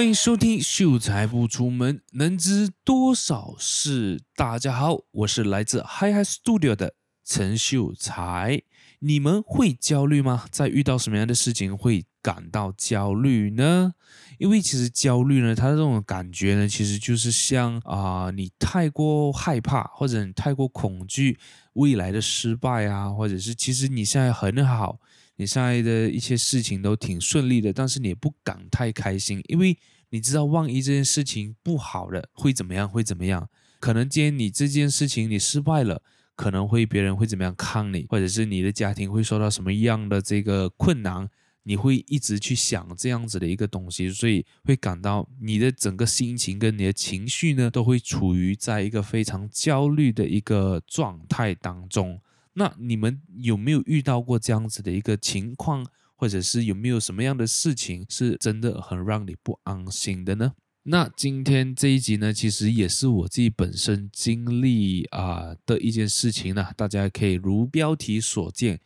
欢迎收听《秀才不出门，能知多少事》。大家好，我是来自 Hyhy Studio 的陈秀才。你们会焦虑吗？在遇到什么样的事情会感到焦虑呢？因为其实焦虑呢，它这种感觉呢，其实就是像啊、你太过害怕，或者你太过恐惧未来的失败啊，或者是其实你现在很好，你现在的一些事情都挺顺利的，但是你不敢太开心，因为你知道万一这件事情不好了，会怎么样？会怎么样？可能今天你这件事情你失败了。可能会别人会怎么样看你，或者是你的家庭会受到什么样的这个困难，你会一直去想这样子的一个东西，所以会感到你的整个心情跟你的情绪呢，都会处于在一个非常焦虑的一个状态当中。那你们有没有遇到过这样子的一个情况，或者是有没有什么样的事情是真的很让你不安心的呢？那今天这一集呢，其实也是我自己本身经历啊、的一件事情呢。大家可以如标题所见，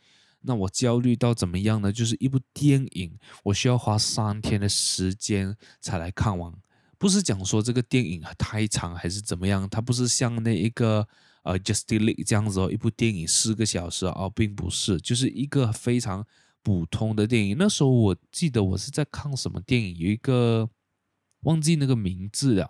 那我焦虑到怎么样呢？就是一部电影，我需要花三天的时间才来看完。不是讲说这个电影太长还是怎么样，它不是像那一个呃 Justice League 这样子哦，一部电影四个小时哦，并不是，就是一个非常普通的电影。那时候我记得我是在看什么电影，有一个。忘记那个名字了，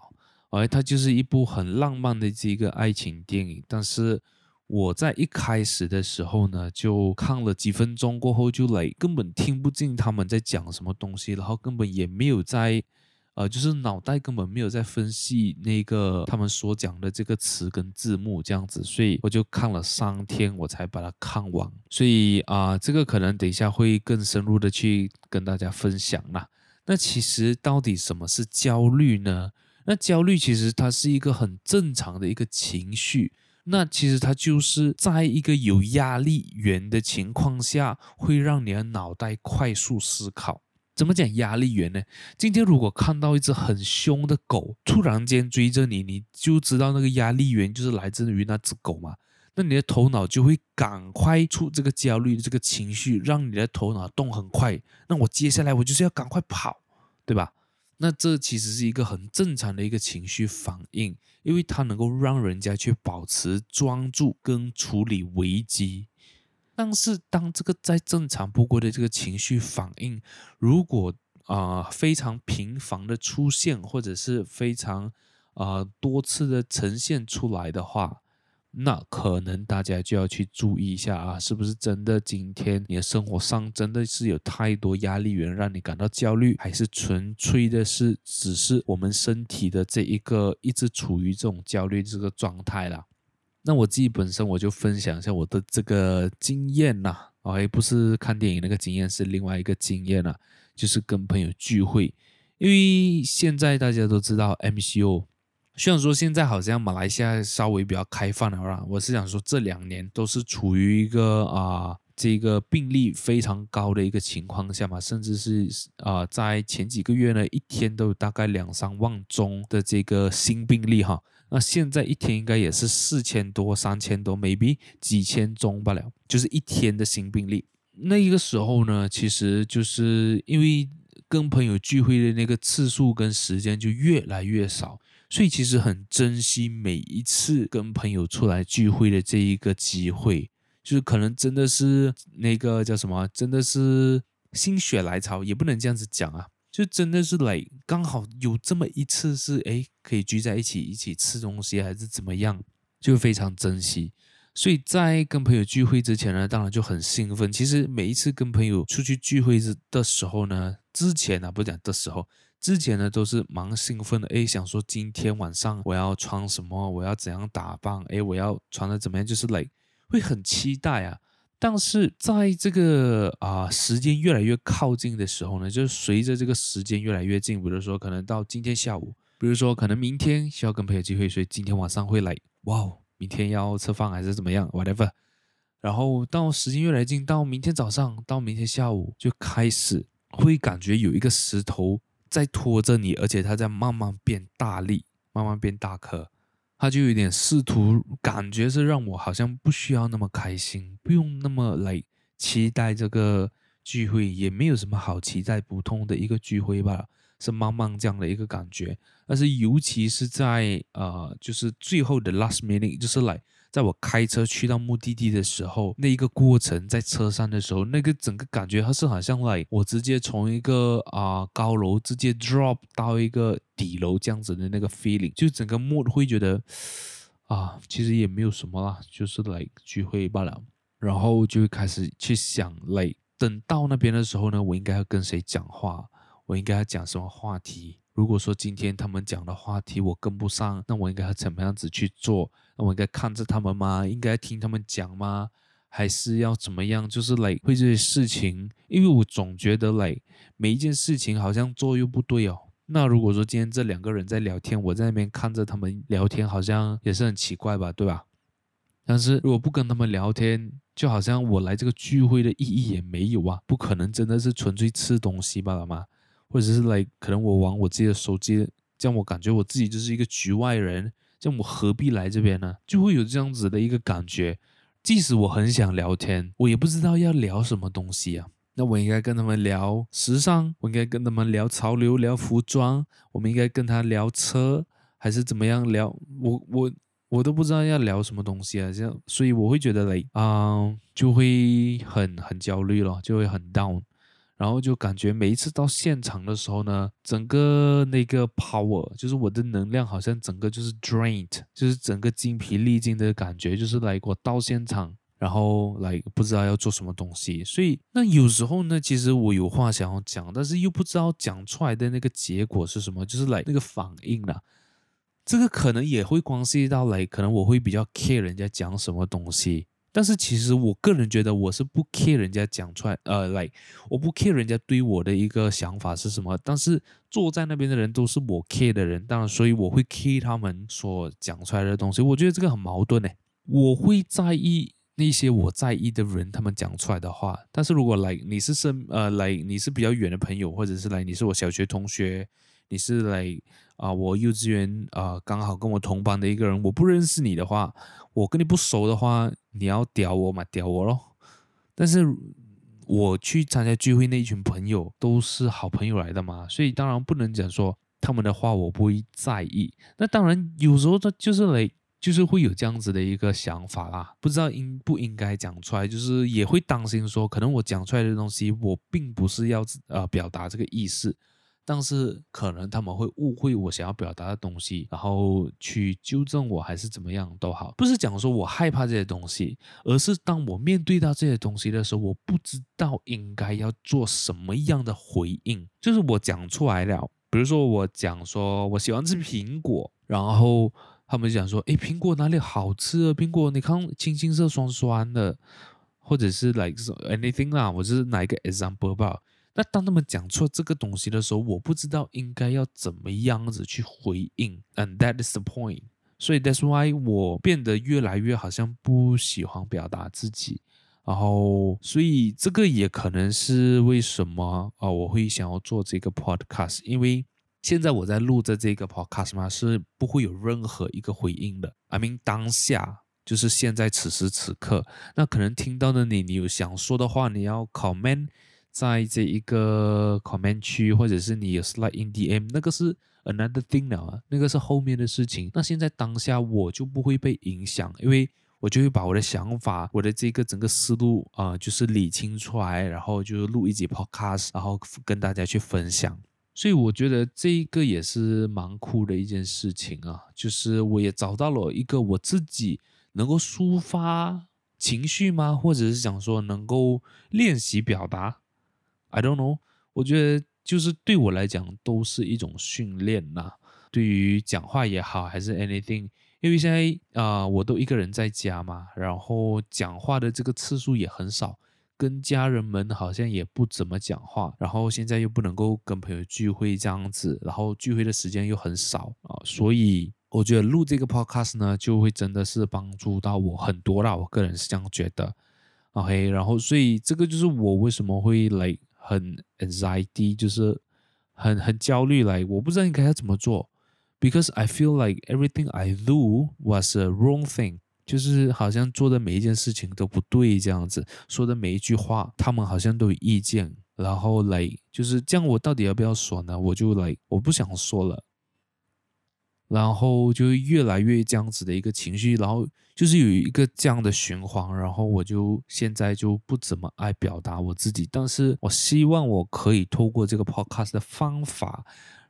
哎，它就是一部很浪漫的这个爱情电影。但是我在一开始的时候呢，就看了几分钟过后就来，根本听不进他们在讲什么东西，然后根本也没有在，呃，就是脑袋根本没有在分析那个他们所讲的这个词跟字幕这样子，所以我就看了三天我才把它看完。所以啊，这个可能等一下会更深入的去跟大家分享啦。那其实到底什么是焦虑呢？那焦虑其实它是一个很正常的一个情绪。那其实它就是在一个有压力源的情况下，会让你的脑袋快速思考。怎么讲压力源呢？今天如果看到一只很凶的狗突然间追着你，你就知道那个压力源就是来自于那只狗嘛。那你的头脑就会赶快出这个焦虑的这个情绪，让你的头脑动很快。那我接下来我就是要赶快跑，对吧？那这其实是一个很正常的一个情绪反应，因为它能够让人家去保持专注跟处理危机。但是当这个再正常不过的这个情绪反应，如果啊、非常频繁的出现，或者是非常啊、多次的呈现出来的话，那可能大家就要去注意一下啊，是不是真的今天你的生活上真的是有太多压力源让你感到焦虑，还是纯粹的是只是我们身体的这一个一直处于这种焦虑这个状态啦？那我自己本身我就分享一下我的这个经验呐，哎，不是看电影那个经验，是另外一个经验啦，就是跟朋友聚会，因为现在大家都知道 MCO。虽然说现在好像马来西亚稍微比较开放了啦，我是想说这两年都是处于一个啊、这个病例非常高的一个情况下嘛，甚至是啊、在前几个月呢，一天都有大概两三万宗的这个新病例哈，那现在一天应该也是四千多、三千多，maybe 几千宗罢了，就是一天的新病例。那一个时候呢，其实就是因为跟朋友聚会的那个次数跟时间就越来越少。所以其实很珍惜每一次跟朋友出来聚会的这一个机会，就是可能真的是那个叫什么，真的是心血来潮，也不能这样子讲啊，就真的是来刚好有这么一次是哎可以聚在一起一起吃东西还是怎么样，就非常珍惜。所以在跟朋友聚会之前呢，当然就很兴奋。其实每一次跟朋友出去聚会的时候呢，之前呢，不讲的时候。之前呢都是蛮兴奋的，诶，想说今天晚上我要穿什么，我要怎样打扮，诶，我要穿的怎么样，就是来会很期待啊。但是在这个啊、时间越来越靠近的时候呢，就是随着这个时间越来越近，比如说可能到今天下午，比如说可能明天需要跟朋友聚会，所以今天晚上会来，哇哦，明天要吃饭还是怎么样，whatever。然后到时间越来越近，到明天早上，到明天下午就开始会感觉有一个石头。在拖着你，而且它在慢慢变大力，慢慢变大颗，他就有点试图感觉是让我好像不需要那么开心，不用那么来期待这个聚会，也没有什么好期待，普通的一个聚会吧。是慢慢这样的一个感觉。但是尤其是在呃，就是最后的 last minute，就是来在我开车去到目的地的时候，那一个过程在车上的时候，那个整个感觉它是好像 like 我直接从一个啊、高楼直接 drop 到一个底楼这样子的那个 feeling，就整个 mood 会觉得啊，其实也没有什么啦，就是来聚会罢了。然后就开始去想，，like 等到那边的时候呢，我应该要跟谁讲话？我应该要讲什么话题？如果说今天他们讲的话题我跟不上，那我应该要怎么样子去做？那我应该看着他们吗？应该听他们讲吗？还是要怎么样？就是来会这些事情，因为我总觉得来每一件事情好像做又不对哦。那如果说今天这两个人在聊天，我在那边看着他们聊天，好像也是很奇怪吧，对吧？但是如果不跟他们聊天，就好像我来这个聚会的意义也没有啊，不可能真的是纯粹吃东西罢了吗？或者是来可能我玩我自己的手机，这样我感觉我自己就是一个局外人，这样我何必来这边呢？就会有这样子的一个感觉。即使我很想聊天，我也不知道要聊什么东西啊。那我应该跟他们聊时尚，我应该跟他们聊潮流、聊服装，我们应该跟他聊车，还是怎么样聊？我我。我都不知道要聊什么东西啊，这样，所以我会觉得嘞啊，就会很很焦虑了，就会很 down，然后就感觉每一次到现场的时候呢，整个那个 power，就是我的能量好像整个就是 drained，就是整个精疲力尽的感觉，就是来我到现场，然后来不知道要做什么东西，所以那有时候呢，其实我有话想要讲，但是又不知道讲出来的那个结果是什么，就是来那个反应了。这个可能也会关系到来，可能我会比较 care 人家讲什么东西，但是其实我个人觉得我是不 care 人家讲出来，呃，来，我不 care 人家对我的一个想法是什么，但是坐在那边的人都是我 care 的人，当然，所以我会 care 他们所讲出来的东西。我觉得这个很矛盾呢，我会在意那些我在意的人他们讲出来的话，但是如果来你是身呃来你是比较远的朋友，或者是来你是我小学同学。你是来啊，我幼稚园啊，刚好跟我同班的一个人，我不认识你的话，我跟你不熟的话，你要屌我嘛，屌我咯。但是我去参加聚会那一群朋友都是好朋友来的嘛，所以当然不能讲说他们的话我不会在意。那当然有时候他就是来，就是会有这样子的一个想法啦，不知道应不应该讲出来，就是也会担心说，可能我讲出来的东西我并不是要呃表达这个意思。但是可能他们会误会我想要表达的东西，然后去纠正我，还是怎么样都好。不是讲说我害怕这些东西，而是当我面对到这些东西的时候，我不知道应该要做什么样的回应。就是我讲出来了，比如说我讲说我喜欢吃苹果，然后他们讲说，诶，苹果哪里好吃啊？苹果你看青青色酸酸的，或者是 like anything 啦，我就是拿一个 example 吧。那当他们讲出这个东西的时候，我不知道应该要怎么样子去回应，and that is the point。所以 that's why 我变得越来越好像不喜欢表达自己，然后所以这个也可能是为什么啊，我会想要做这个 podcast，因为现在我在录着这个 podcast 嘛，是不会有任何一个回应的。I mean 当下就是现在此时此刻，那可能听到的你，你有想说的话，你要 comment。在这一个 comment 区，或者是你有 slide in DM，那个是 another thing 了啊，那个是后面的事情。那现在当下我就不会被影响，因为我就会把我的想法、我的这个整个思路啊、就是理清出来，然后就录一集 podcast，然后跟大家去分享。所以我觉得这一个也是蛮酷的一件事情啊，就是我也找到了一个我自己能够抒发情绪吗？或者是想说能够练习表达。I don't know，我觉得就是对我来讲都是一种训练呐。对于讲话也好，还是 anything，因为现在啊、我都一个人在家嘛，然后讲话的这个次数也很少，跟家人们好像也不怎么讲话，然后现在又不能够跟朋友聚会这样子，然后聚会的时间又很少啊，所以我觉得录这个 podcast 呢，就会真的是帮助到我很多啦。我个人是这样觉得。OK，然后所以这个就是我为什么会来。很 anxiety，就是很很焦虑，来，我不知道应该要怎么做，because I feel like everything I do was a wrong thing，就是好像做的每一件事情都不对这样子，说的每一句话，他们好像都有意见，然后来就是这样，我到底要不要说呢？我就来，我不想说了。然后就越来越这样子的一个情绪，然后就是有一个这样的循环，然后我就现在就不怎么爱表达我自己，但是我希望我可以透过这个 podcast 的方法，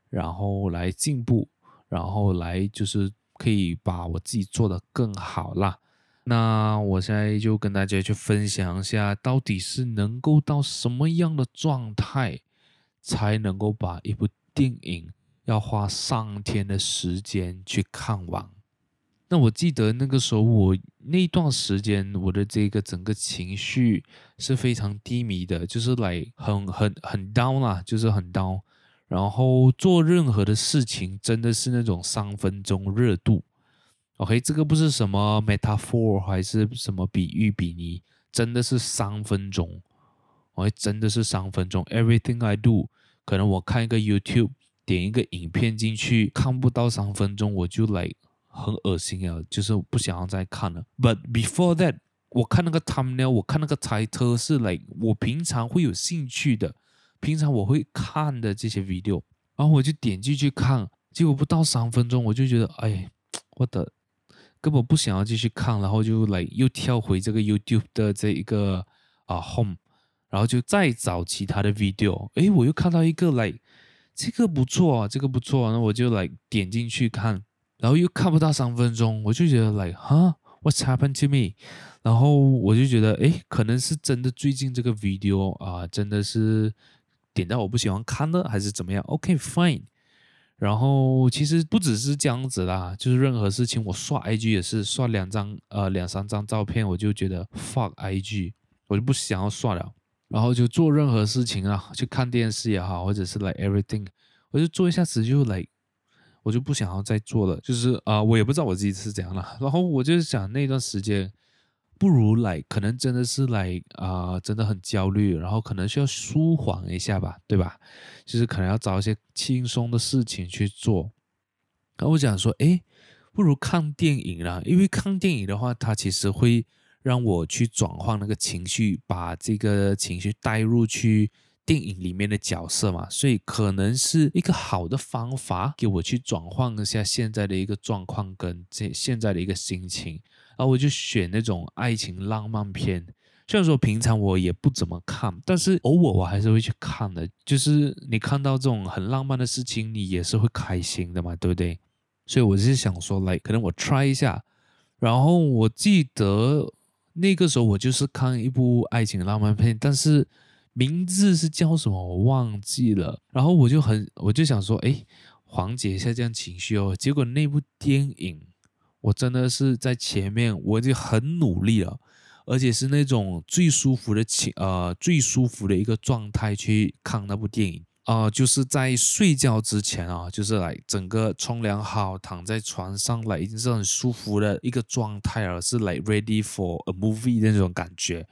然后来进步，然后来就是可以把我自己做得更好啦。那我现在就跟大家去分享一下，到底是能够到什么样的状态，才能够把一部电影。要花上天的时间去看完。那我记得那个时候，我那段时间我的这个整个情绪是非常低迷的，就是来很很很 down 啦，就是很 down。然后做任何的事情真的是那种三分钟热度。OK，这个不是什么 metaphor 还是什么比喻比拟，真的是三分钟。OK，真的是三分钟。Everything I do，可能我看一个 YouTube。点一个影片进去，看不到三分钟我就来很恶心啊，就是不想要再看了。But before that，我看那个 thumbnail，我看那个 title 是来我平常会有兴趣的，平常我会看的这些 video，然后我就点进去看，结果不到三分钟我就觉得，哎，我的根本不想要继续看，然后就来又跳回这个 YouTube 的这一个啊 home，然后就再找其他的 video，哎，我又看到一个来。这个不错啊，这个不错啊，那我就来点进去看，然后又看不到三分钟，我就觉得 like 哈，What's happened to me？然后我就觉得，诶，可能是真的最近这个 video 啊，真的是点到我不喜欢看的，还是怎么样？OK，fine。然后其实不只是这样子啦，就是任何事情，我刷 IG 也是刷两张呃两三张照片，我就觉得 fuck IG，我就不想要刷了。然后就做任何事情啊，去看电视也好，或者是 like everything，我就做一下子就 like，我就不想要再做了。就是啊、我也不知道我自己是怎样了。然后我就想那段时间，不如来可能真的是来、啊、真的很焦虑，然后可能需要舒缓一下吧，对吧？就是可能要找一些轻松的事情去做。然后我想说，诶，不如看电影啦，因为看电影的话，它其实会。让我去转换那个情绪，把这个情绪带入去电影里面的角色嘛，所以可能是一个好的方法，给我去转换一下现在的一个状况跟这现在的一个心情。然后我就选那种爱情浪漫片，虽然说平常我也不怎么看，但是偶尔我还是会去看的。就是你看到这种很浪漫的事情，你也是会开心的嘛，对不对？所以我是想说，来，可能我 try 一下。然后我记得。那个时候我就是看一部爱情浪漫片，但是名字是叫什么我忘记了。然后我就很，我就想说，哎，缓解一下这样情绪哦。结果那部电影，我真的是在前面我就很努力了，而且是那种最舒服的情，呃，最舒服的一个状态去看那部电影。啊、就是在睡觉之前啊，就是来整个冲凉好，躺在床上来，已经是很舒服的一个状态了，是来 ready for a movie 的那种感觉。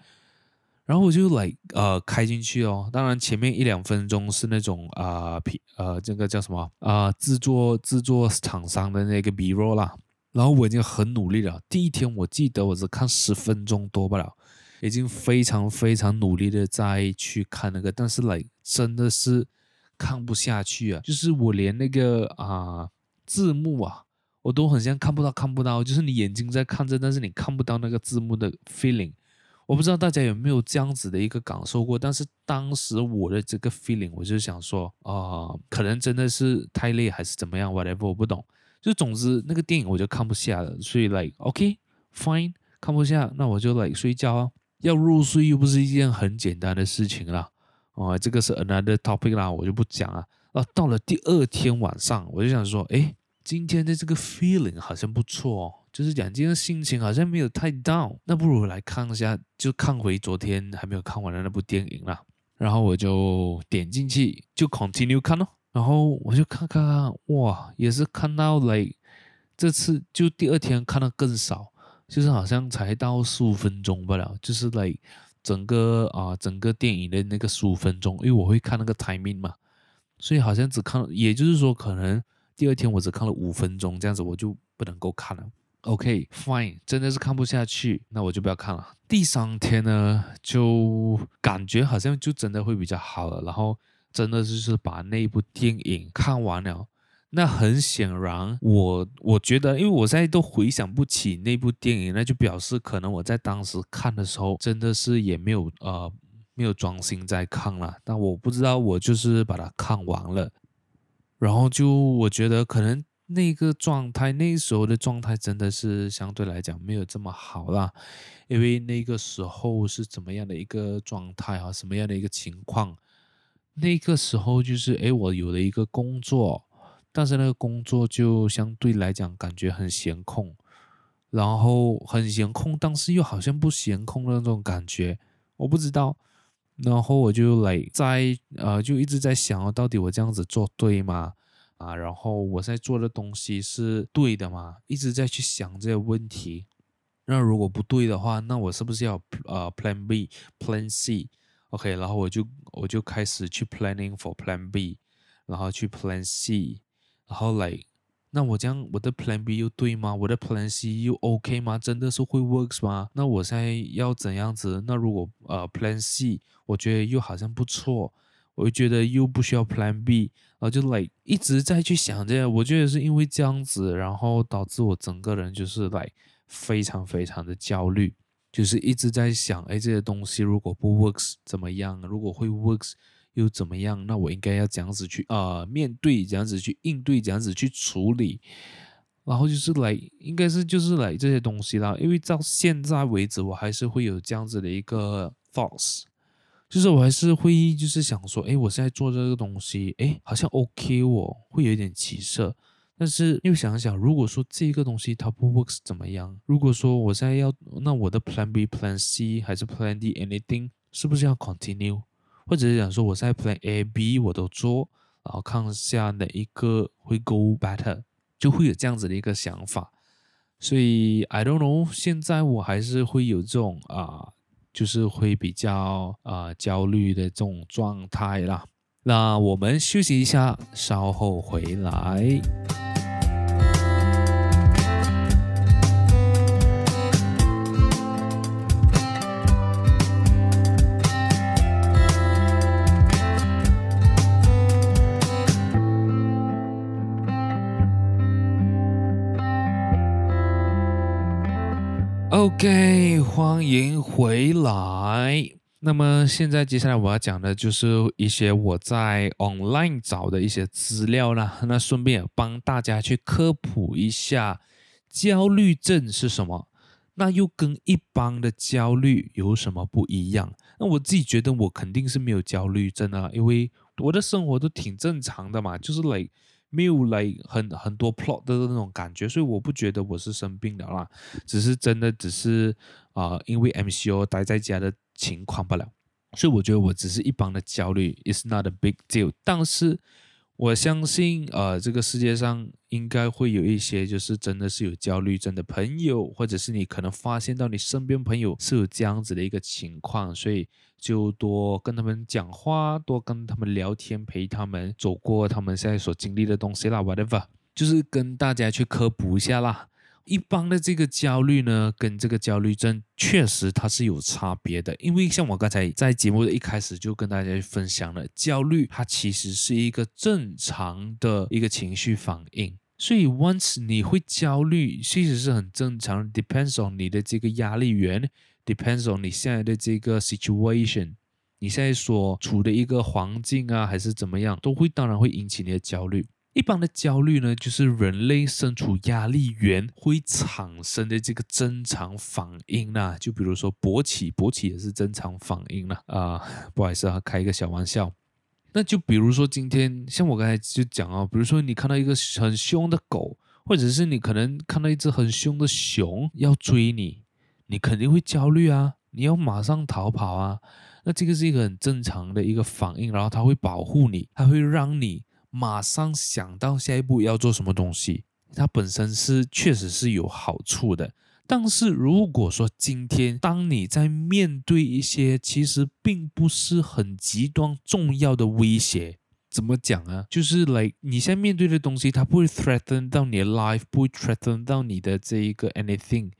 然后我就来呃开进去哦，当然前面一两分钟是那种啊皮呃，这个叫什么啊、制作制作厂商的那个 B-roll 啦。然后我已经很努力了，第一天我记得我只看十分钟多不了，已经非常非常努力的在去看那个，但是来真的是。看不下去啊！就是我连那个啊、字幕啊，我都很像看不到，看不到。就是你眼睛在看着，但是你看不到那个字幕的 feeling。我不知道大家有没有这样子的一个感受过？但是当时我的这个 feeling，我就想说啊、可能真的是太累还是怎么样，whatever，我不懂。就总之那个电影我就看不下了，所以 like OK fine，看不下，那我就、like、睡觉啊。要入睡又不是一件很简单的事情啦。哦，这个是 another topic 啦，我就不讲了。啊，到了第二天晚上，我就想说，哎，今天的这个 feeling 好像不错哦，就是讲今天心情好像没有太 down，那不如来看一下，就看回昨天还没有看完的那部电影啦。然后我就点进去，就 continue 看咯。然后我就看看看，哇，也是看到 like，，这次就第二天看的更少，就是好像才到十五分钟不了，就是 like。整个啊，整个电影的那个十五分钟，因为我会看那个 timing 嘛，所以好像只看，也就是说，可能第二天我只看了五分钟这样子，我就不能够看了。OK，fine，真的是看不下去，那我就不要看了。第三天呢，就感觉好像就真的会比较好了，然后真的就是把那一部电影看完了。那很显然，我我觉得，因为我现在都回想不起那部电影，那就表示可能我在当时看的时候，真的是也没有呃没有专心在看了。但我不知道，我就是把它看完了，然后就我觉得可能。那个状态，那时候的状态真的是相对来讲没有这么好啦，因为那个时候是怎么样的一个状态啊？什么样的一个情况？那个时候就是，诶，我有了一个工作，但是那个工作就相对来讲感觉很闲空，然后很闲空，但是又好像不闲空的那种感觉，我不知道。然后我就来在呃，就一直在想，到底我这样子做对吗？啊，然后我在做的东西是对的吗？一直在去想这个问题。那如果不对的话，那我是不是要呃 Plan B、Plan C？OK，然后我就我就开始去 Planning for Plan B，然后去 Plan C，然后，like，，那我这样我的 Plan B 又对吗？我的 Plan C 又 OK 吗？真的是会 works 吗？那我现在要怎样子？那如果呃 Plan C，我觉得又好像不错。我觉得又不需要 Plan B，然后就 like 一直在去想这个，我觉得是因为这样子，然后导致我整个人就是 like 非常非常的焦虑，就是一直在想，哎，这些东西如果不 works 怎么样？如果会 works 又怎么样？那我应该要这样子去啊、呃、面对，这样子去应对，这样子去处理，然后就是来应该是就是来这些东西啦，因为到现在为止，我还是会有这样子的一个 thoughts。就是我还是会就是想说，哎，我现在做这个东西，哎，好像 OK，我会有一点起色。但是又想想，如果说这个东西它不 works 怎么样？如果说我现在要，那我的 Plan B、Plan C 还是 Plan D，anything 是不是要 continue？或者是想说，我在 Plan A、B 我都做，然后看一下哪一个会 go better，就会有这样子的一个想法。所以 I don't know，现在我还是会有这种啊。就是会比较啊、焦虑的这种状态啦。那我们休息一下，稍后回来。OK，欢迎回来。那么现在接下来我要讲的就是一些我在 online 找的一些资料啦。那顺便也帮大家去科普一下焦虑症是什么，那又跟一般的焦虑有什么不一样？那我自己觉得我肯定是没有焦虑症啊，因为我的生活都挺正常的嘛，就是累。没有来很很多 plot 的那种感觉，所以我不觉得我是生病的啦，只是真的只是啊、因为 MCO 待在家的情况罢了，所以我觉得我只是一般的焦虑 is not a big deal。但是我相信，呃，这个世界上应该会有一些就是真的是有焦虑症的朋友，或者是你可能发现到你身边朋友是有这样子的一个情况，所以。就多跟他们讲话，多跟他们聊天，陪他们走过他们现在所经历的东西啦，whatever，就是跟大家去科普一下啦。一般的这个焦虑呢，跟这个焦虑症确实它是有差别的，因为像我刚才在节目的一开始就跟大家分享了，焦虑它其实是一个正常的一个情绪反应，所以 once 你会焦虑，其实是很正常，depends on 你的这个压力源。Depends on 你现在的这个 situation，你现在所处的一个环境啊，还是怎么样，都会当然会引起你的焦虑。一般的焦虑呢，就是人类身处压力源会产生的这个正常反应啦。就比如说勃起，勃起也是正常反应啦。啊、不好意思啊，开一个小玩笑。那就比如说今天，像我刚才就讲啊，比如说你看到一个很凶的狗，或者是你可能看到一只很凶的熊要追你。你肯定会焦虑啊！你要马上逃跑啊！那这个是一个很正常的一个反应，然后它会保护你，它会让你马上想到下一步要做什么东西。它本身是确实是有好处的。但是如果说今天当你在面对一些其实并不是很极端重要的威胁，怎么讲啊？就是 like 你现在面对的东西，它不会 threaten 到你的 life，不会 threaten 到你的这一个 anything。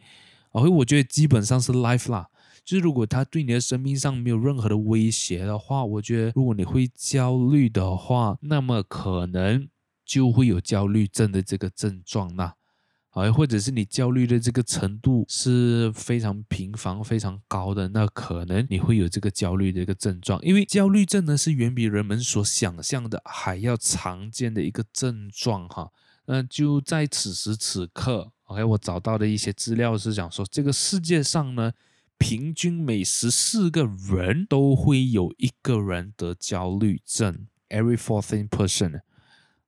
而我觉得基本上是 life 啦。就是如果它对你的生命上没有任何的威胁的话，我觉得如果你会焦虑的话，那么可能就会有焦虑症的这个症状啦。啊，或者是你焦虑的这个程度是非常频繁、非常高的，那可能你会有这个焦虑的一个症状。因为焦虑症呢是远比人们所想象的还要常见的一个症状哈。那就在此时此刻，OK，我找到的一些资料是讲说，这个世界上呢，平均每十四个人都会有一个人得焦虑症，every fourteen person。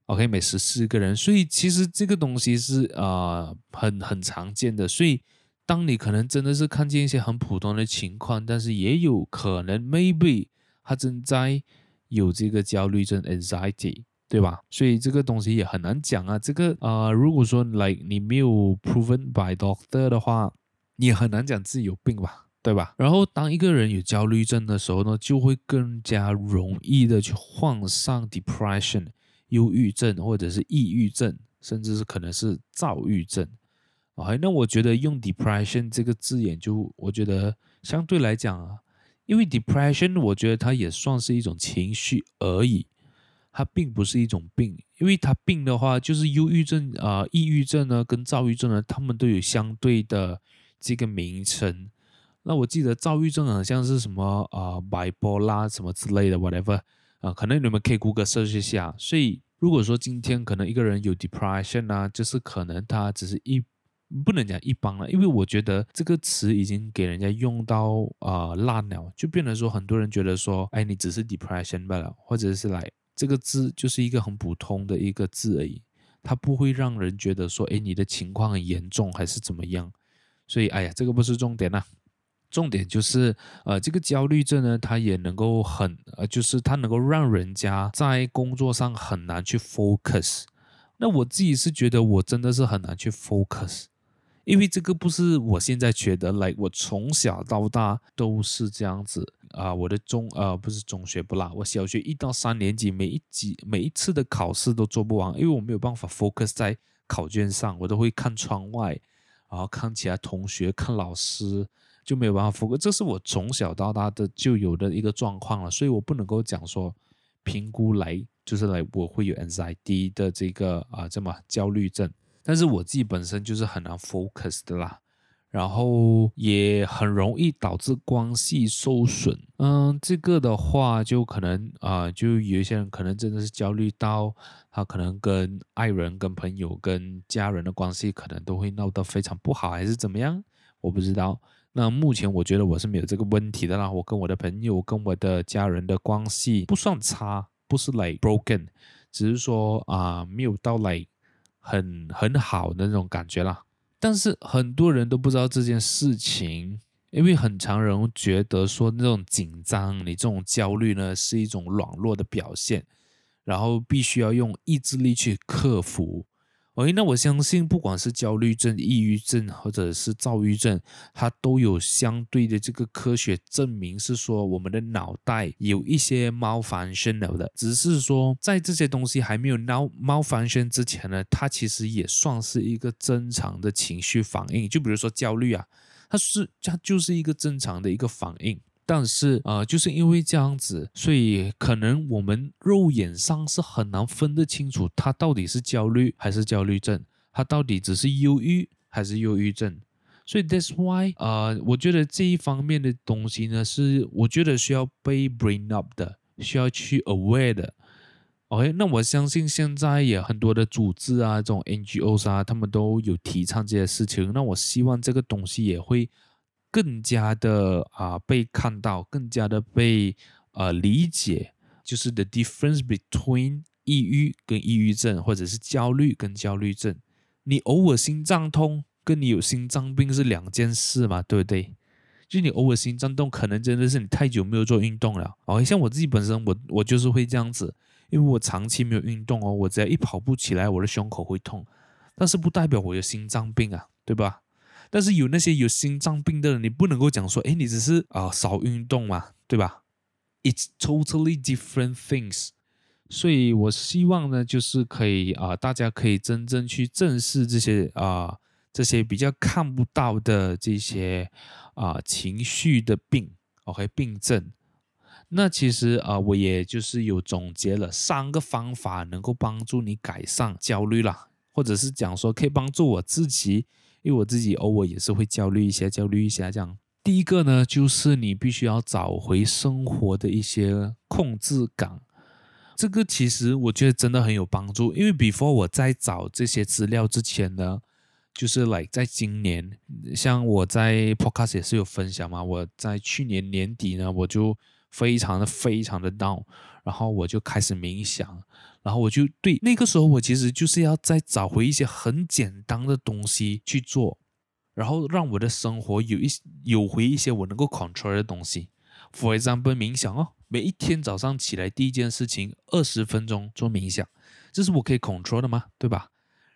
OK，每十四个人，所以其实这个东西是呃很很常见的。所以当你可能真的是看见一些很普通的情况，但是也有可能 maybe 他正在有这个焦虑症 anxiety，对吧？所以这个东西也很难讲啊。这个呃，如果说 like 你没有 proven by doctor 的话，你也很难讲自己有病吧，对吧？然后当一个人有焦虑症的时候呢，就会更加容易的去患上 depression。忧郁症或者是抑郁症，甚至是可能是躁郁症。OK，那我觉得用 depression 这个字眼，就我觉得相对来讲啊，因为 depression 我觉得它也算是一种情绪而已，它并不是一种病。因为它病的话，就是忧郁症啊、抑郁症呢，跟躁郁症呢，他们都有相对的这个名称。那我记得躁郁症好像是什么啊、呃、bipolar 什么之类的，whatever。啊，可能你们可以 Google search 一下。所以，如果说今天可能一个人有 depression 啊，就是可能他只是一不能讲一般了，因为我觉得这个词已经给人家用到啊、呃、烂了，就变成说很多人觉得说，哎，你只是 depression 罢了，或者是来这个字就是一个很普通的一个字而已，它不会让人觉得说，哎，你的情况很严重还是怎么样。所以，哎呀，这个不是重点呐。重点就是，呃，这个焦虑症呢，它也能够很，呃，就是它能够让人家在工作上很难去 focus。那我自己是觉得我真的是很难去 focus，因为这个不是我现在觉得来，like, 我从小到大都是这样子啊、我的中，呃，不是中学不啦，我小学一到三年级，每一级每一次的考试都做不完，因为我没有办法 focus 在考卷上，我都会看窗外，然后看其他同学，看老师。就没有办法符合，这是我从小到大的就有的一个状况了，所以我不能够讲说评估来就是来我会有 N I D 的这个啊这么焦虑症，但是我自己本身就是很难 focus 的啦，然后也很容易导致关系受损。嗯，这个的话就可能啊，就有一些人可能真的是焦虑到他可能跟爱人、跟朋友、跟家人的关系可能都会闹得非常不好，还是怎么样，我不知道。那目前我觉得我是没有这个问题的啦，我跟我的朋友、跟我的家人的关系不算差，不是 like broken，只是说啊、呃、没有到、like、很很好的那种感觉啦。但是很多人都不知道这件事情，因为很常人觉得说那种紧张、你这种焦虑呢是一种软弱的表现，然后必须要用意志力去克服。OK，那我相信，不管是焦虑症、抑郁症，或者是躁郁症，它都有相对的这个科学证明，是说我们的脑袋有一些 malfunction 的。只是说，在这些东西还没有 malfunction 之前呢，它其实也算是一个正常的情绪反应。就比如说焦虑啊，它是它就是一个正常的一个反应。但是，呃，就是因为这样子，所以可能我们肉眼上是很难分得清楚，他到底是焦虑还是焦虑症，他到底只是忧郁还是忧郁症。所以 that's why，呃，我觉得这一方面的东西呢，是我觉得需要被 bring up 的，需要去 aware 的。OK，那我相信现在也很多的组织啊，这种 NGOs 啊，他们都有提倡这些事情。那我希望这个东西也会。更加的啊、被看到，更加的被呃理解，就是 the difference between 抑郁跟抑郁症，或者是焦虑跟焦虑症。你偶尔心脏痛，跟你有心脏病是两件事嘛，对不对？就你偶尔心脏痛，可能真的是你太久没有做运动了。哦，像我自己本身，我我就是会这样子，因为我长期没有运动哦，我只要一跑步起来，我的胸口会痛，但是不代表我有心脏病啊，对吧？但是有那些有心脏病的人，你不能够讲说，哎，你只是啊、少运动嘛，对吧？It's totally different things。所以我希望呢，就是可以啊、大家可以真正去正视这些啊、这些比较看不到的这些啊、情绪的病，OK，病症。那其实啊、我也就是有总结了三个方法，能够帮助你改善焦虑啦，或者是讲说可以帮助我自己，因为我自己偶尔也是会焦虑一下，焦虑一下这样。第一个呢，就是你必须要找回生活的一些控制感。这个其实我觉得真的很有帮助，因为 before 我在找这些资料之前呢，就是来、like、在今年，像我在 podcast 也是有分享嘛，我在去年年底呢，我就非常的非常的 down，然后我就开始冥想，然后我就对那个时候我其实就是要再找回一些很简单的东西去做，然后让我的生活有一有回一些我能够 control 的东西，for example 冥想哦。每一天早上起来，第一件事情二十分钟做冥想，这是我可以 control 的吗？对吧？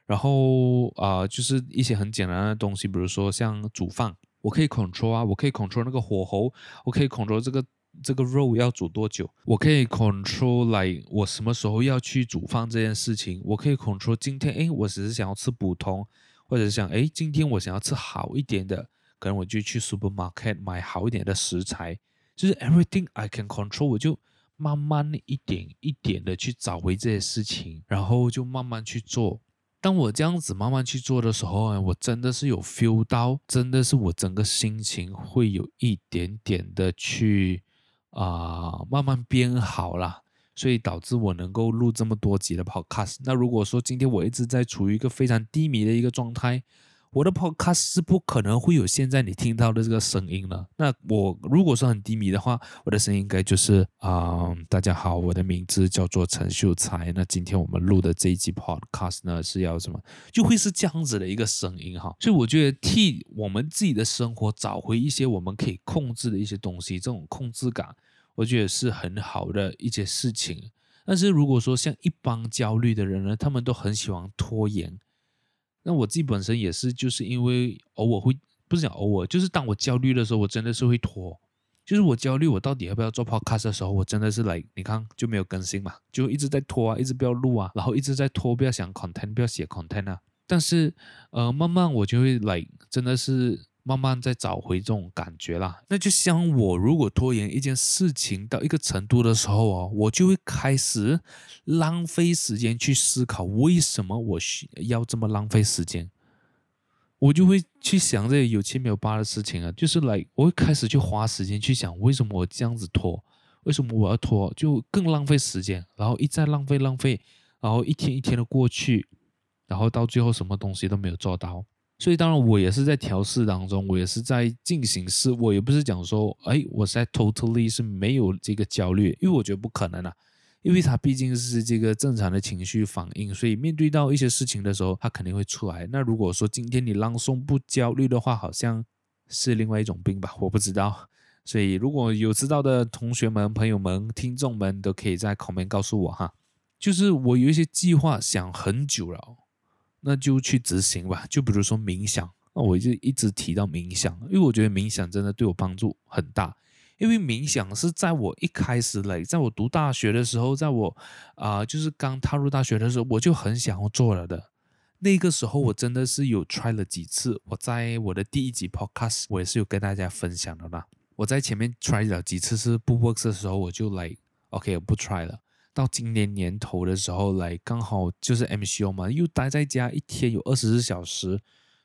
然后啊、就是一些很简单的东西，比如说像煮饭，我可以 control 啊，我可以 control 那个火候，我可以 control 这个这个肉要煮多久，我可以 control 来我什么时候要去煮饭这件事情，我可以 control 今天，哎，我只是想要吃普通，或者是想，哎，今天我想要吃好一点的，可能我就去 supermarket 买好一点的食材。就是 everything I can control，我就慢慢一点一点的去找回这些事情，然后就慢慢去做。当我这样子慢慢去做的时候，我真的是有 feel 到，真的是我整个心情会有一点点的去啊、慢慢变好了，所以导致我能够录这么多集的 podcast。那如果说今天我一直在处于一个非常低迷的一个状态，我的 podcast 是不可能会有现在你听到的这个声音了。那我如果说很低迷的话，我的声音应该就是啊、嗯，大家好，我的名字叫做陈秀才。那今天我们录的这一集 podcast 呢，是要什么？就会是这样子的一个声音哈。所以我觉得替我们自己的生活找回一些我们可以控制的一些东西，这种控制感，我觉得是很好的一件事情。但是如果说像一帮焦虑的人呢，他们都很喜欢拖延。那我自己本身也是，就是因为偶尔会，不是讲偶尔，就是当我焦虑的时候，我真的是会拖。就是我焦虑，我到底要不要做 podcast 的时候，我真的是来，你看就没有更新嘛，就一直在拖啊，一直不要录啊，然后一直在拖，不要想 content，不要写 content 啊。但是，呃，慢慢我就会来，真的是。慢慢再找回这种感觉啦。那就像我如果拖延一件事情到一个程度的时候哦，我就会开始浪费时间去思考为什么我需要这么浪费时间。我就会去想这有七没有八的事情啊，就是来我会开始去花时间去想为什么我这样子拖，为什么我要拖，就更浪费时间，然后一再浪费浪费，然后一天一天的过去，然后到最后什么东西都没有做到。所以当然，我也是在调试当中，我也是在进行试。我也不是讲说，哎，我在 totally 是没有这个焦虑，因为我觉得不可能啊，因为它毕竟是这个正常的情绪反应，所以面对到一些事情的时候，它肯定会出来。那如果说今天你朗诵不焦虑的话，好像是另外一种病吧，我不知道。所以如果有知道的同学们、朋友们、听众们，都可以在 comment 告诉我哈。就是我有一些计划想很久了。那就去执行吧。就比如说冥想，那我就一直提到冥想，因为我觉得冥想真的对我帮助很大。因为冥想是在我一开始来，在我读大学的时候，在我啊、就是刚踏入大学的时候，我就很想要做了的。那个时候我真的是有 try 了几次。我在我的第一集 podcast 我也是有跟大家分享的啦。我在前面 try 了几次是不 work 的时候，我就来 OK，我不 try 了。到今年年头的时候来，刚好就是 MCO 嘛，又待在家一天有二十四小时，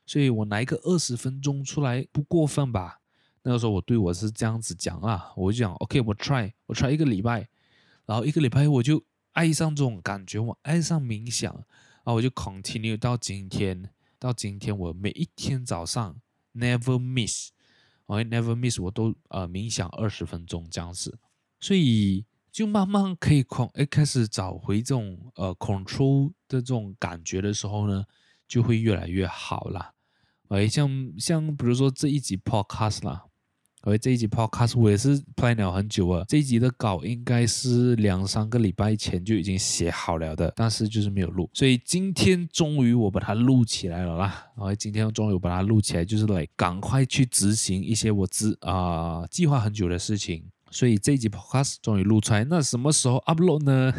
所以我拿个二十分钟出来不过分吧？那个时候我对我是这样子讲啊，我就讲 OK，我 try，我 try 一个礼拜，然后一个礼拜我就爱上这种感觉，我爱上冥想，然后我就 continue 到今天，到今天我每一天早上 never miss，我 never miss，我都呃冥想二十分钟这样子，所以。就慢慢可以控，哎，开始找回这种呃 control 的这种感觉的时候呢，就会越来越好啦。哎，像像比如说这一集 podcast 啦，哎，这一集 podcast 我也是 plan 了很久啊。这一集的稿应该是两三个礼拜前就已经写好了的，但是就是没有录。所以今天终于我把它录起来了啦。哎，今天终于把它录起来，就是来赶快去执行一些我自啊、计划很久的事情。所以这一集 podcast 终于录出来，那什么时候 upload 呢？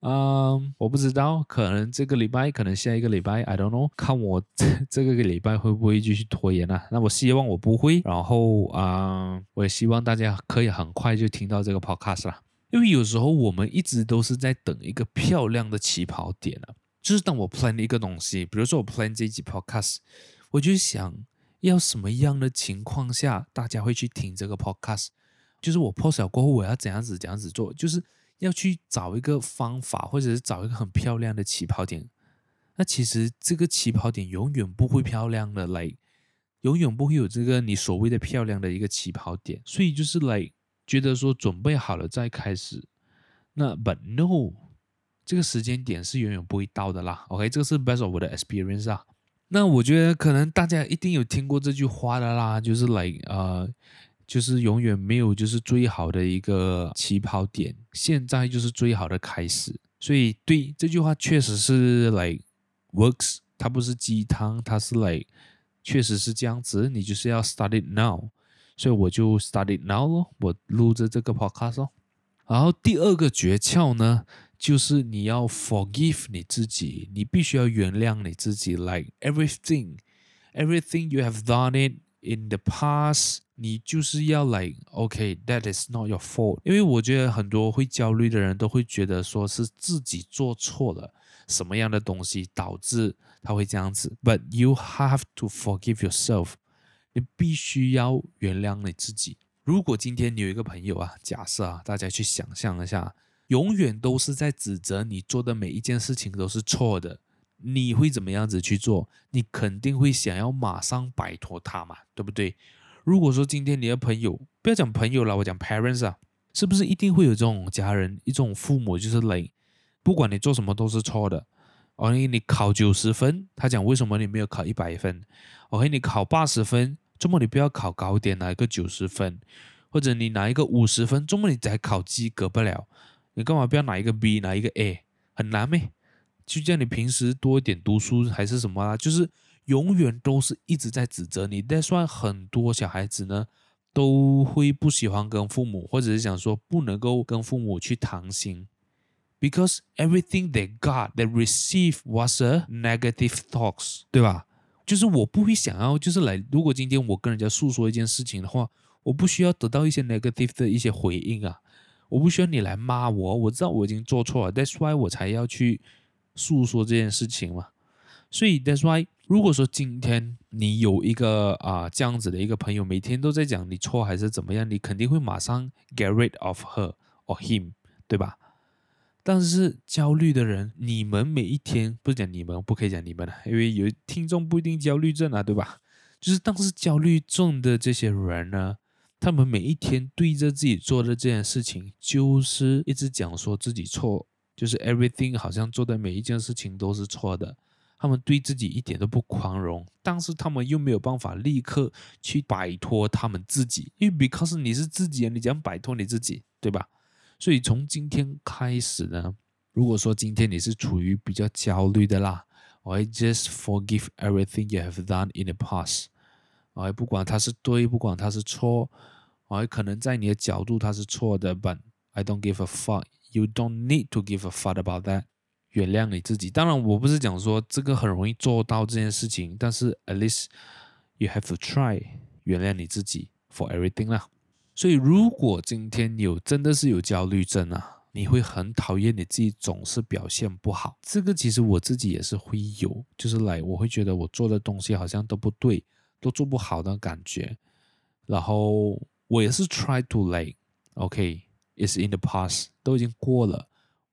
嗯，我不知道，可能这个礼拜，可能下一个礼拜，I don't know，看我这 这个礼拜会不会继续拖延啊？那我希望我不会，然后啊、嗯，我也希望大家可以很快就听到这个 podcast 啦。因为有时候我们一直都是在等一个漂亮的起跑点啊，就是当我 plan 一个东西，比如说我 plan 这一集 podcast，我就想要什么样的情况下大家会去听这个 podcast，就是我 post 了过后我要怎样子怎样子做，就是。要去找一个方法，或者是找一个很漂亮的起跑点。那其实这个起跑点永远不会漂亮的，来，永远不会有这个你所谓的漂亮的一个起跑点。所以就是来觉得说准备好了再开始。那 but no，这个时间点是永远不会到的啦。OK，这个是 best of 我的 experience 啊。那我觉得可能大家一定有听过这句话的啦，就是来呃。就是永远没有就是最好的一个起跑点，现在就是最好的开始。所以对这句话确实是 like works，它不是鸡汤，它是 like 确实是这样子。你就是要 start it now，所以我就 start it now 咯，我录着这个 podcast 哦。然后第二个诀窍呢，就是你要 forgive 你自己，你必须要原谅你自己。Like everything，everything you have done it in the past。你就是要来，OK，that is not your fault。因为我觉得很多会焦虑的人都会觉得说是自己做错了什么样的东西导致他会这样子。But you have to forgive yourself。你必须要原谅你自己。如果今天你有一个朋友啊，假设啊，大家去想象一下，永远都是在指责你做的每一件事情都是错的，你会怎么样子去做？你肯定会想要马上摆脱他嘛，对不对？如果说今天你的朋友，不要讲朋友了，我讲 parents 啊，是不是一定会有这种家人，一种父母就是累，不管你做什么都是错的。OK，你考九十分，他讲为什么你没有考一百分？OK，你考八十分，周末你不要考高点，拿一个九十分，或者你拿一个五十分，周末你才考及格不了，你干嘛不要拿一个 B，拿一个 A？很难咩？就叫你平时多一点读书还是什么啊？就是。永远都是一直在指责你。That's why 很多小孩子呢都会不喜欢跟父母，或者是想说不能够跟父母去谈心，because everything they got, they receive was a negative talks，对吧？就是我不会想要，就是来，如果今天我跟人家诉说一件事情的话，我不需要得到一些 negative 的一些回应啊，我不需要你来骂我，我知道我已经做错了，That's why 我才要去诉说这件事情嘛。所以 That's why。如果说今天你有一个啊、这样子的一个朋友，每天都在讲你错还是怎么样，你肯定会马上 get rid of her or him，对吧？但是焦虑的人，你们每一天不讲你们，不可以讲你们了，因为有听众不一定焦虑症啊，对吧？就是当时焦虑症的这些人呢，他们每一天对着自己做的这件事情，就是一直讲说自己错，就是 everything 好像做的每一件事情都是错的。他们对自己一点都不宽容，但是他们又没有办法立刻去摆脱他们自己，因为 because 你是自己，你讲摆脱你自己，对吧？所以从今天开始呢，如果说今天你是处于比较焦虑的啦，我会 just forgive everything you have done in the past，我不管它是对，不管它是错，我可能在你的角度它是错的，but I don't give a fuck You don't need to give a fuck about that。原谅你自己，当然我不是讲说这个很容易做到这件事情，但是 at least you have to try 原谅你自己 for everything 啦。所以如果今天有真的是有焦虑症啊，你会很讨厌你自己总是表现不好。这个其实我自己也是会有，就是来我会觉得我做的东西好像都不对，都做不好的感觉。然后我也是 try to like OK is in the past 都已经过了。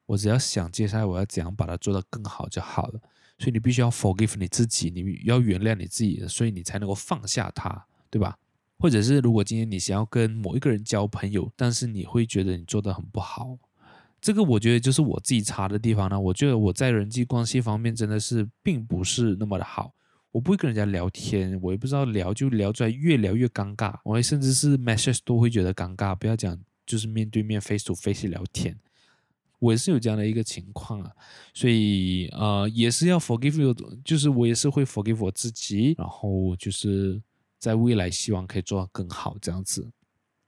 我只要想接下来我要怎样把它做得更好就好了，所以你必须要 forgive 你自己，你要原谅你自己，所以你才能够放下它，对吧？或者是如果今天你想要跟某一个人交朋友，但是你会觉得你做得很不好，这个我觉得就是我自己差的地方呢。我觉得我在人际关系方面真的是并不是那么的好，我不会跟人家聊天，我也不知道聊就聊出来，越聊越尴尬，我甚至是 message 都会觉得尴尬，不要讲就是面对面 face to face 聊天。我也是有这样的一个情况啊，所以呃也是要 forgive you，就是我也是会 forgive 我自己，然后就是在未来希望可以做到更好这样子。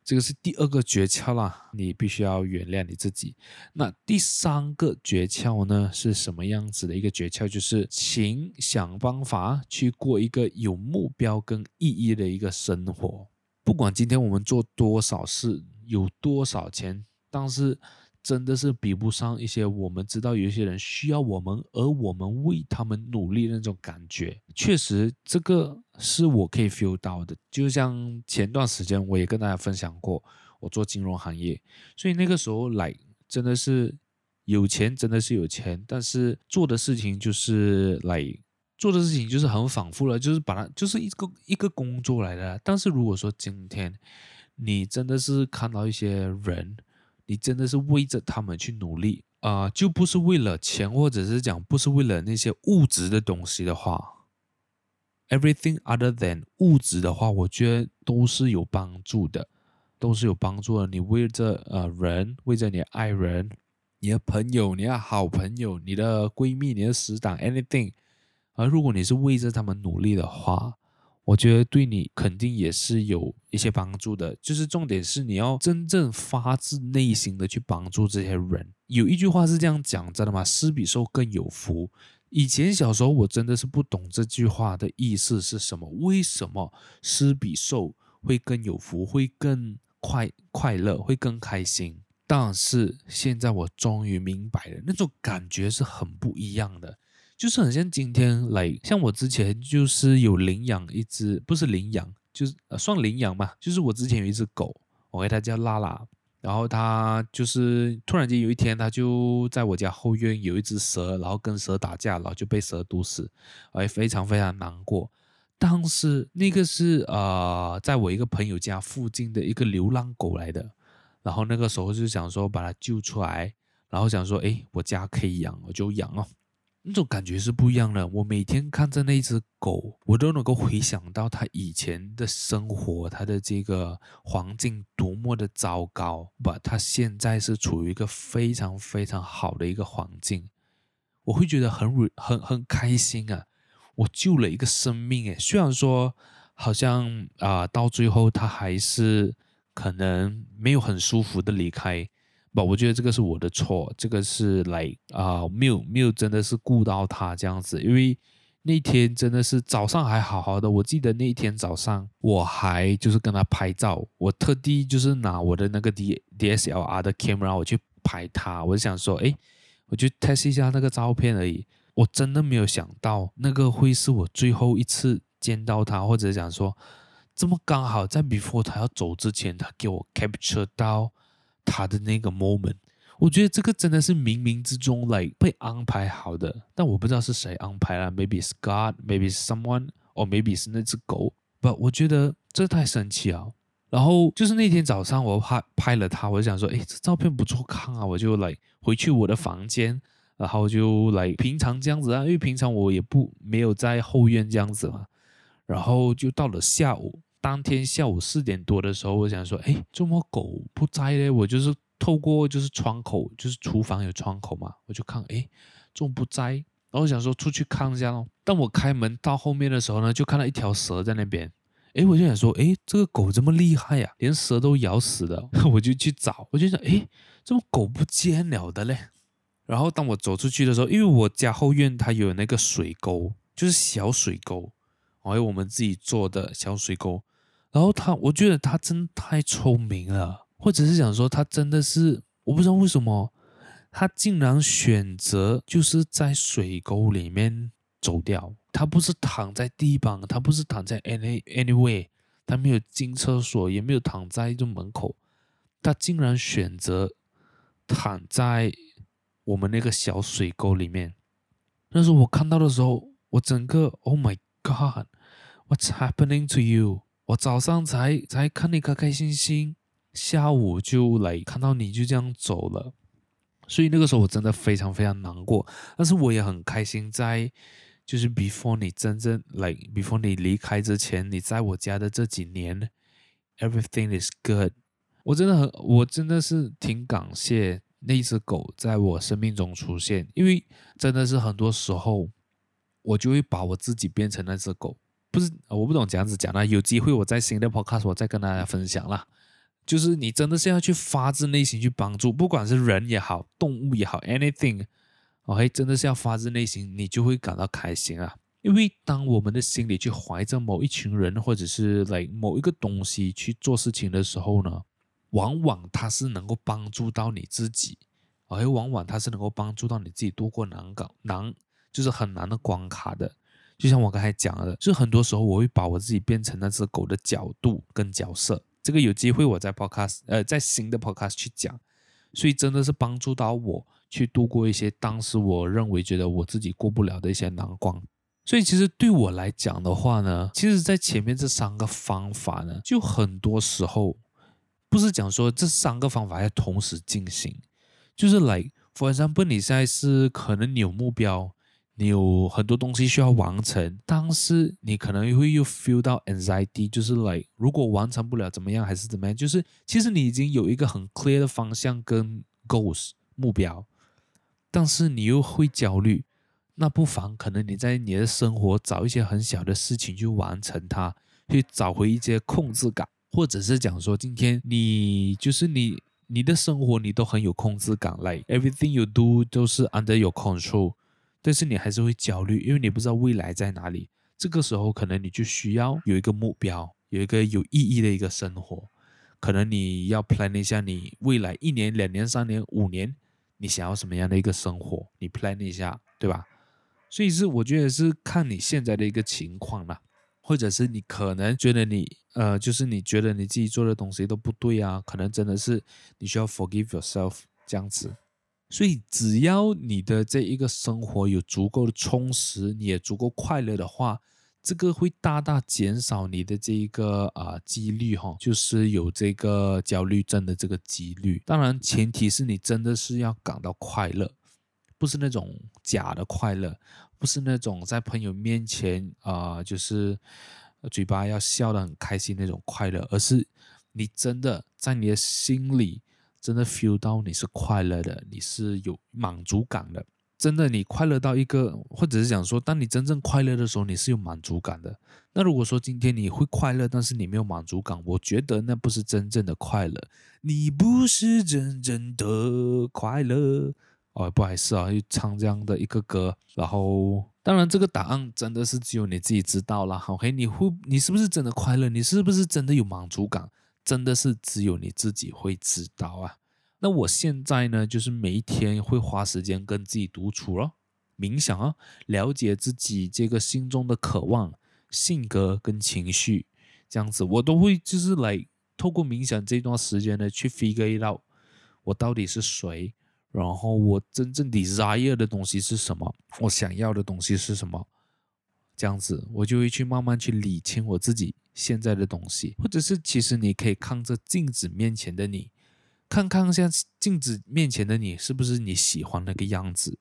这个是第二个诀窍啦，你必须要原谅你自己。那第三个诀窍呢，是什么样子的一个诀窍？就是请想办法去过一个有目标跟意义的一个生活。不管今天我们做多少事，有多少钱，但是真的是比不上一些我们知道有一些人需要我们，而我们为他们努力的那种感觉。确实，这个是我可以 feel 到的。就像前段时间我也跟大家分享过，我做金融行业，所以那个时候来真的是有钱，真的是有钱，但是做的事情就是来。做的事情就是很反复了，就是把它就是一个一个工作来的。但是如果说今天你真的是看到一些人，你真的是为着他们去努力啊、就不是为了钱，或者是讲不是为了那些物质的东西的话，everything other than 物质的话，我觉得都是有帮助的，都是有帮助的。你为着呃人，为着你的爱人、你的朋友、你的好朋友、你的闺蜜、你的死党，anything。而如果你是为着他们努力的话，我觉得对你肯定也是有一些帮助的。就是重点是你要真正发自内心的去帮助这些人。有一句话是这样讲，知道吗？施比受更有福。以前小时候我真的是不懂这句话的意思是什么，为什么施比受会更有福，会更快快乐，会更开心？但是现在我终于明白了，那种感觉是很不一样的。就是很像今天来，像我之前就是有领养一只，不是领养，就是呃算领养嘛。就是我之前有一只狗，我给它叫拉拉，然后它就是突然间有一天，它就在我家后院有一只蛇，然后跟蛇打架，然后就被蛇毒死，哎，非常非常难过。但是那个是呃，在我一个朋友家附近的一个流浪狗来的，然后那个时候就想说把它救出来，然后想说，哎，我家可以养，我就养哦。那种感觉是不一样的。我每天看着那只狗，我都能够回想到它以前的生活，它的这个环境多么的糟糕，不，它现在是处于一个非常非常好的一个环境，我会觉得很很很开心啊！我救了一个生命，诶，虽然说好像啊、到最后它还是可能没有很舒服的离开。不，我觉得这个是我的错，这个是来啊，没有没有真的是顾到他这样子，因为那天真的是早上还好好的，我记得那一天早上我还就是跟他拍照，我特地就是拿我的那个 D D S L R 的 camera 我去拍他，我就想说，哎，我就 test 一下那个照片而已，我真的没有想到那个会是我最后一次见到他，或者讲说这么刚好在 before 他要走之前，他给我 capture 到。他的那个 moment，我觉得这个真的是冥冥之中来被安排好的，但我不知道是谁安排了，maybe is God，maybe is someone，or maybe 是那只狗。不，我觉得这太神奇了。然后就是那天早上我拍拍了他，我就想说，哎，这照片不错看啊，我就来回去我的房间，然后就来平常这样子啊，因为平常我也不没有在后院这样子嘛。然后就到了下午。当天下午四点多的时候，我想说，哎，怎么狗不在呢？我就是透过就是窗口，就是厨房有窗口嘛，我就看，哎，怎么不在？然后我想说出去看一下咯。当我开门到后面的时候呢，就看到一条蛇在那边。哎，我就想说，哎，这个狗这么厉害呀，连蛇都咬死了。我就去找，我就想，哎，怎么狗不见了的嘞？然后当我走出去的时候，因为我家后院它有那个水沟，就是小水沟，还有我们自己做的小水沟。然后他，我觉得他真太聪明了，或者是想说他真的是，我不知道为什么，他竟然选择就是在水沟里面走掉。他不是躺在地板，他不是躺在 any anyway，他没有进厕所，也没有躺在这门口，他竟然选择躺在我们那个小水沟里面。那时候我看到的时候，我整个 Oh my God，What's happening to you？我早上才才看你开开心心，下午就来看到你就这样走了，所以那个时候我真的非常非常难过，但是我也很开心，在就是 before 你真正来 before 你离开之前，你在我家的这几年，everything is good。我真的很，我真的是挺感谢那只狗在我生命中出现，因为真的是很多时候我就会把我自己变成那只狗。不是，我不懂这样子讲啦。有机会我在新的 podcast 我再跟大家分享啦。就是你真的是要去发自内心去帮助，不管是人也好，动物也好，anything，OK，真的是要发自内心，你就会感到开心啊。因为当我们的心里去怀着某一群人，或者是来某一个东西去做事情的时候呢，往往它是能够帮助到你自己，而往往它是能够帮助到你自己度过难搞难，就是很难的关卡的。就像我刚才讲的，就很多时候我会把我自己变成那只狗的角度跟角色。这个有机会我在 podcast 呃，在新的 podcast 去讲，所以真的是帮助到我去度过一些当时我认为觉得我自己过不了的一些难关。所以其实对我来讲的话呢，其实，在前面这三个方法呢，就很多时候不是讲说这三个方法要同时进行，就是来，for example，你现在是可能你有目标，你有很多东西需要完成，但是你可能会又 feel 到 anxiety，就是 like，如果完成不了怎么样，还是怎么样，就是其实你已经有一个很 clear 的方向跟 goals 目标，但是你又会焦虑。那不妨可能你在你的生活找一些很小的事情去完成它，去找回一些控制感，或者是讲说今天你就是你你的生活你都很有控制感，like everything you do 都是 under your control，但是你还是会焦虑，因为你不知道未来在哪里。这个时候可能你就需要有一个目标，有一个有意义的一个生活，可能你要 plan 一下你未来一年、两年、三年、五年，你想要什么样的一个生活，你 plan 一下，对吧？所以是我觉得是看你现在的一个情况啦，或者是你可能觉得你呃，就是你觉得你自己做的东西都不对啊，可能真的是你需要 forgive yourself 这样子。所以只要你的这一个生活有足够的充实，你也足够快乐的话，这个会大大减少你的这一个啊、几率哈，就是有这个焦虑症的这个几率。当然前提是你真的是要感到快乐。不是那种假的快乐，不是那种在朋友面前啊、就是嘴巴要笑得很开心那种快乐，而是你真的在你的心里真的 feel 到你是快乐的，你是有满足感的。真的，你快乐到一个，或者是讲说，当你真正快乐的时候，你是有满足感的。那如果说今天你会快乐，但是你没有满足感，我觉得那不是真正的快乐，你不是真正的快乐。哦，不好意思啊，又唱这样的一个歌，然后当然这个答案真的是只有你自己知道了。OK，你会，你是不是真的快乐？你是不是真的有满足感？真的是只有你自己会知道啊。那我现在呢，就是每一天会花时间跟自己独处咯，冥想啊，了解自己这个心中的渴望、性格跟情绪，这样子我都会就是来透过冥想这段时间呢，去 figure out，我到底是谁。然后我真正 desire 的东西是什么？我想要的东西是什么？这样子，我就会去慢慢去理清我自己现在的东西，或者是其实你可以看着镜子面前的你，看看像镜子面前的你是不是你喜欢那个样子，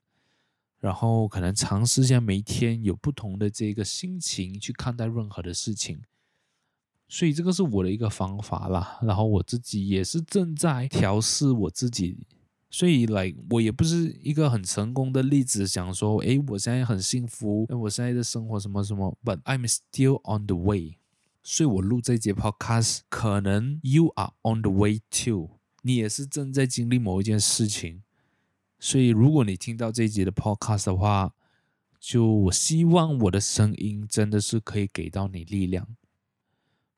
然后可能尝试一下每一天有不同的这个心情去看待任何的事情。所以这个是我的一个方法啦，然后我自己也是正在调试我自己。所以来，我也不是一个很成功的例子，想说，诶，我现在很幸福，我现在的生活什么什么，But I'm still on the way。所以我录这节 podcast，可能 you are on the way too，你也是正在经历某一件事情。所以如果你听到这一节的 podcast 的话，就我希望我的声音真的是可以给到你力量。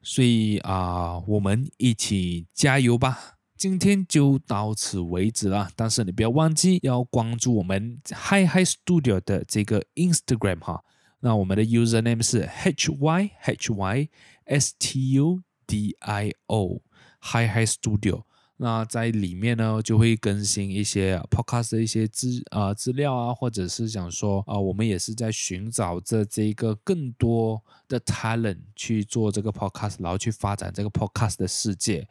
所以啊，我们一起加油吧！今天就到此为止了，但是你不要忘记要关注我们 Hi Hi Studio 的这个 Instagram 哈，那我们的 username 是 H Y H Y S T U D I O Hi Hi Studio，那在里面呢就会更新一些 podcast 的一些资啊、资料啊，或者是想说啊、我们也是在寻找着这个更多的 talent 去做这个 podcast，然后去发展这个 podcast 的世界。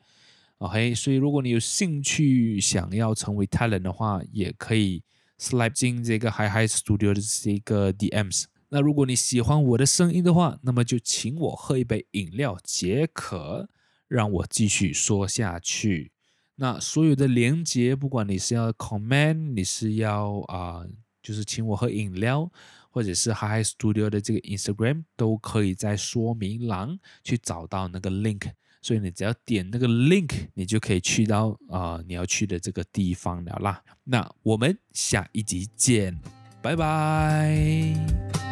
OK，所以如果你有兴趣想要成为 talent 的话，也可以 slide 进这个 Hi Hi Studio 的这个 DMs。那如果你喜欢我的声音的话，那么就请我喝一杯饮料解渴，让我继续说下去。那所有的连接，不管你是要 comment，你是要啊、就是请我喝饮料，或者是 Hi Hi Studio 的这个 Instagram，都可以在说明栏去找到那个 link。所以你只要点那个 link，你就可以去到啊、你要去的这个地方了啦。那我们下一集见，拜拜。